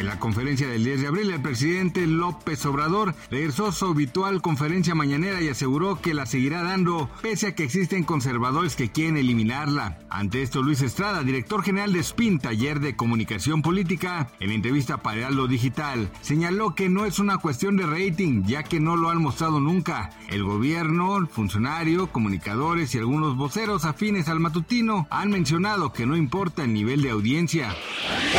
En la conferencia del 10 de abril, el presidente López Obrador regresó su habitual conferencia mañanera y aseguró que la seguirá dando, pese a que existen conservadores que quieren eliminarla. Ante esto, Luis Estrada, director general de SPIN, Taller de Comunicación Política, en entrevista para Heraldo Digital, señaló que no es una cuestión de rating, ya que no lo han mostrado nunca. El gobierno, el funcionario, comunicadores y algunos voceros afines al matutino han mencionado que no importa el nivel de audiencia.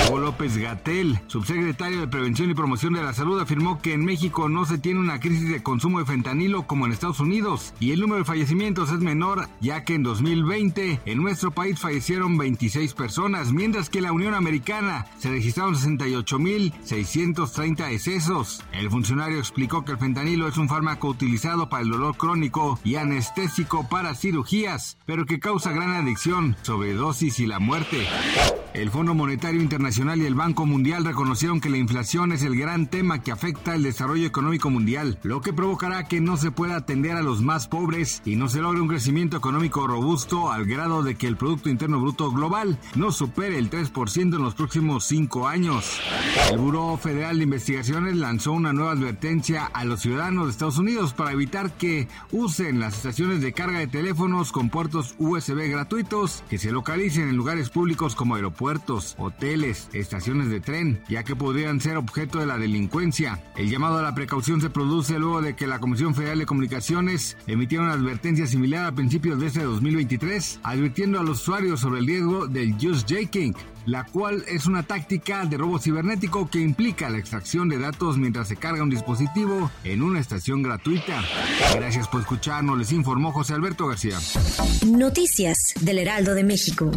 Hugo López Gatel, subsecretario de Prevención y Promoción de la Salud, afirmó que en México no se tiene una crisis de consumo de fentanilo como en Estados Unidos y el número de fallecimientos es menor, ya que en 2020 en nuestro país fallecieron 26 personas, mientras que en la Unión Americana se registraron 68.630 excesos. El funcionario explicó que el fentanilo es un fármaco utilizado para el dolor crónico y anestésico para cirugías, pero que causa gran adicción, sobredosis y la muerte. El Fondo Monetario Internacional y el Banco Mundial reconocieron que la inflación es el gran tema que afecta el desarrollo económico mundial, lo que provocará que no se pueda atender a los más pobres y no se logre un crecimiento económico robusto al grado de que el Producto Interno Bruto Global no supere el 3% en los próximos cinco años. El Buró Federal de Investigaciones lanzó una nueva advertencia a los ciudadanos de Estados Unidos para evitar que usen las estaciones de carga de teléfonos con puertos USB gratuitos que se localicen en lugares públicos como aeropuertos puertos, hoteles, estaciones de tren, ya podrían ser objeto de la delincuencia. El llamado a la precaución se produce luego de que la Comisión Federal de Comunicaciones emitiera una advertencia similar a principios de este 2023, advirtiendo a los usuarios sobre el riesgo del just jaking, la cual es una táctica de robo cibernético que implica la extracción de datos mientras se carga un dispositivo en una estación gratuita. Gracias por escucharnos, les informó José Alberto García. Noticias del Heraldo de México.